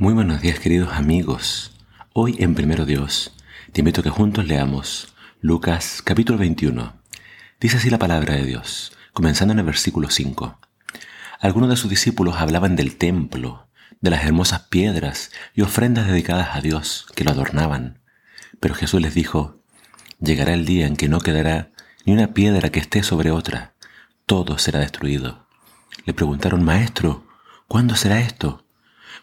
Muy buenos días queridos amigos. Hoy en Primero Dios te invito a que juntos leamos Lucas capítulo 21. Dice así la palabra de Dios, comenzando en el versículo 5. Algunos de sus discípulos hablaban del templo, de las hermosas piedras y ofrendas dedicadas a Dios que lo adornaban. Pero Jesús les dijo, llegará el día en que no quedará ni una piedra que esté sobre otra, todo será destruido. Le preguntaron, Maestro, ¿cuándo será esto?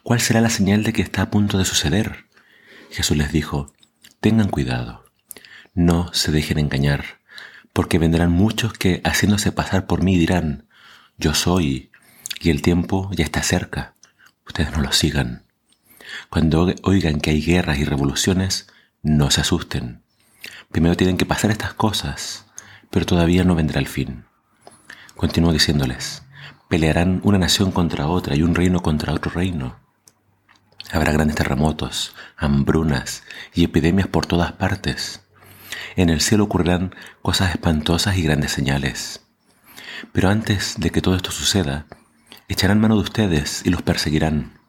¿Cuál será la señal de que está a punto de suceder? Jesús les dijo, tengan cuidado, no se dejen engañar, porque vendrán muchos que, haciéndose pasar por mí, dirán, yo soy, y el tiempo ya está cerca, ustedes no lo sigan. Cuando oigan que hay guerras y revoluciones, no se asusten. Primero tienen que pasar estas cosas, pero todavía no vendrá el fin. Continúo diciéndoles, pelearán una nación contra otra y un reino contra otro reino Habrá grandes terremotos, hambrunas y epidemias por todas partes. En el cielo ocurrirán cosas espantosas y grandes señales. Pero antes de que todo esto suceda, echarán mano de ustedes y los perseguirán.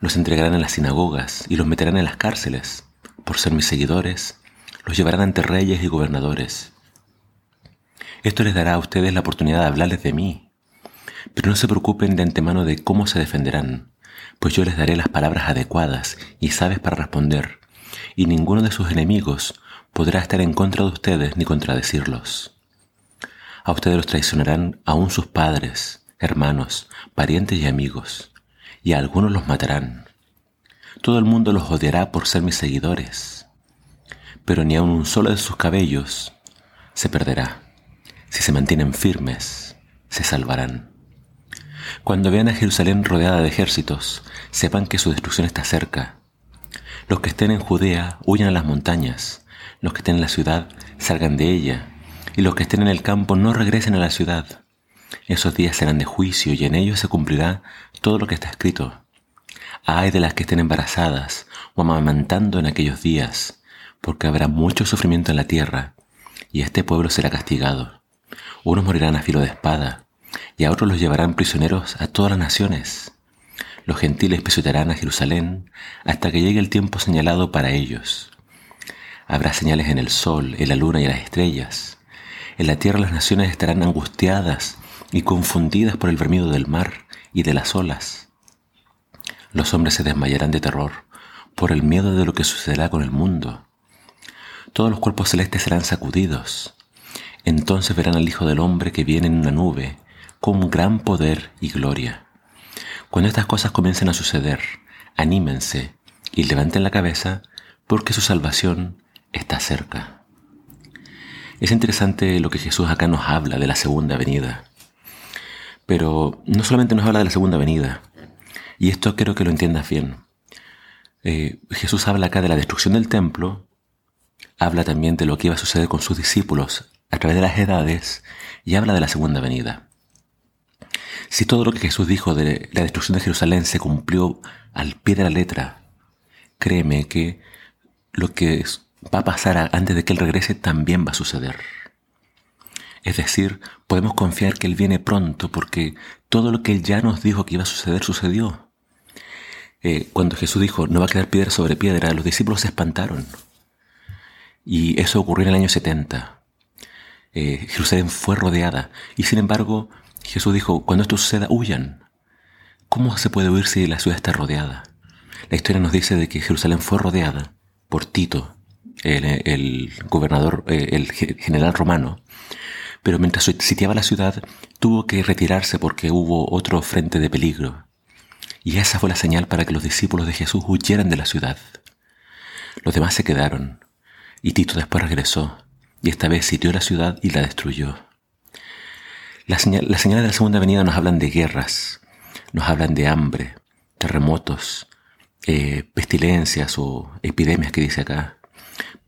Los entregarán en las sinagogas y los meterán en las cárceles. Por ser mis seguidores, los llevarán ante reyes y gobernadores. Esto les dará a ustedes la oportunidad de hablarles de mí. Pero no se preocupen de antemano de cómo se defenderán pues yo les daré las palabras adecuadas y sabes para responder, y ninguno de sus enemigos podrá estar en contra de ustedes ni contradecirlos. A ustedes los traicionarán aún sus padres, hermanos, parientes y amigos, y a algunos los matarán. Todo el mundo los odiará por ser mis seguidores, pero ni aun un solo de sus cabellos se perderá. Si se mantienen firmes, se salvarán. Cuando vean a Jerusalén rodeada de ejércitos, sepan que su destrucción está cerca. Los que estén en Judea huyan a las montañas, los que estén en la ciudad salgan de ella, y los que estén en el campo no regresen a la ciudad. Esos días serán de juicio y en ellos se cumplirá todo lo que está escrito. Ay de las que estén embarazadas o amamantando en aquellos días, porque habrá mucho sufrimiento en la tierra, y este pueblo será castigado. Unos morirán a filo de espada, y a otros los llevarán prisioneros a todas las naciones. Los gentiles pisotearán a Jerusalén hasta que llegue el tiempo señalado para ellos. Habrá señales en el sol, en la luna y en las estrellas. En la tierra las naciones estarán angustiadas y confundidas por el vermido del mar y de las olas. Los hombres se desmayarán de terror por el miedo de lo que sucederá con el mundo. Todos los cuerpos celestes serán sacudidos. Entonces verán al Hijo del Hombre que viene en una nube con gran poder y gloria. Cuando estas cosas comiencen a suceder, anímense y levanten la cabeza porque su salvación está cerca. Es interesante lo que Jesús acá nos habla de la segunda venida. Pero no solamente nos habla de la segunda venida, y esto quiero que lo entiendas bien. Eh, Jesús habla acá de la destrucción del templo, habla también de lo que iba a suceder con sus discípulos a través de las edades y habla de la segunda venida. Si todo lo que Jesús dijo de la destrucción de Jerusalén se cumplió al pie de la letra, créeme que lo que va a pasar antes de que Él regrese también va a suceder. Es decir, podemos confiar que Él viene pronto porque todo lo que Él ya nos dijo que iba a suceder sucedió. Eh, cuando Jesús dijo, no va a quedar piedra sobre piedra, los discípulos se espantaron. Y eso ocurrió en el año 70. Eh, Jerusalén fue rodeada y sin embargo Jesús dijo, cuando esto suceda, huyan. ¿Cómo se puede huir si la ciudad está rodeada? La historia nos dice de que Jerusalén fue rodeada por Tito, el, gobernador, eh, el general romano, pero mientras sitiaba la ciudad tuvo que retirarse porque hubo otro frente de peligro. Y esa fue la señal para que los discípulos de Jesús huyeran de la ciudad. Los demás se quedaron, y Tito después regresó, y esta vez sitió la ciudad y la destruyó. Las, señales de la segunda venida nos hablan de guerras, nos hablan de hambre, terremotos, eh, pestilencias o epidemias que dice acá.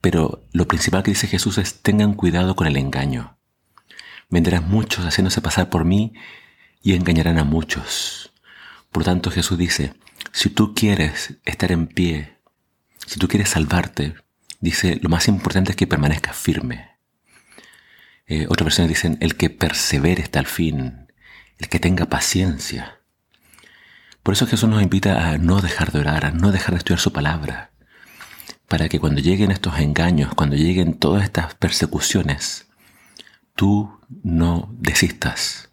Pero lo principal que dice Jesús es tengan cuidado con el engaño. Vendrán muchos haciéndose pasar por mí y engañarán a muchos. Por tanto Jesús dice, si tú quieres estar en pie, si tú quieres salvarte, dice, lo más importante es que permanezcas firme. Eh, otras versiones dicen el que persevere hasta el fin, el que tenga paciencia. Por eso Jesús nos invita a no dejar de orar, a no dejar de estudiar su palabra, para que cuando lleguen estos engaños, cuando lleguen todas estas persecuciones, tú no desistas.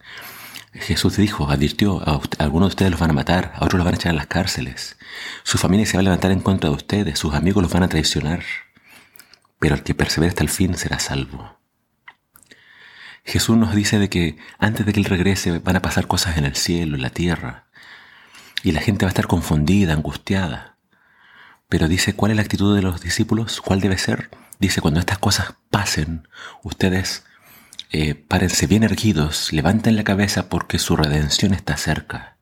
Jesús dijo, advirtió, algunos de ustedes los van a matar, a otros los van a echar a las cárceles, su familia se va a levantar en contra de ustedes, sus amigos los van a traicionar, pero el que persevere hasta el fin será salvo. Jesús nos dice de que antes de que Él regrese van a pasar cosas en el cielo, en la tierra, y la gente va a estar confundida, angustiada. Pero dice, ¿cuál es la actitud de los discípulos? ¿Cuál debe ser? Dice, cuando estas cosas pasen, ustedes eh, párense bien erguidos, levanten la cabeza porque su redención está cerca.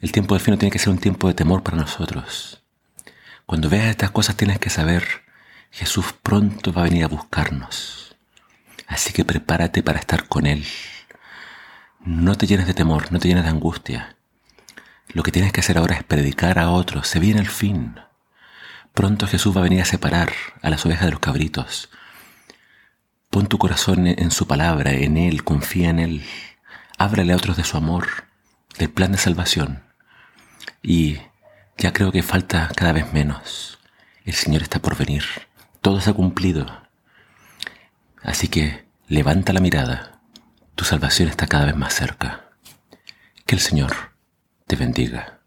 El tiempo del fin no tiene que ser un tiempo de temor para nosotros. Cuando veas estas cosas tienes que saber, Jesús pronto va a venir a buscarnos. Así que prepárate para estar con Él. No te llenes de temor, no te llenes de angustia. Lo que tienes que hacer ahora es predicar a otros. Se viene el fin. Pronto Jesús va a venir a separar a las ovejas de los cabritos. Pon tu corazón en su palabra, en Él, confía en Él. Ábrale a otros de su amor, del plan de salvación. Y ya creo que falta cada vez menos. El Señor está por venir. Todo se ha cumplido. Así que levanta la mirada. Tu salvación está cada vez más cerca. Que el Señor te bendiga.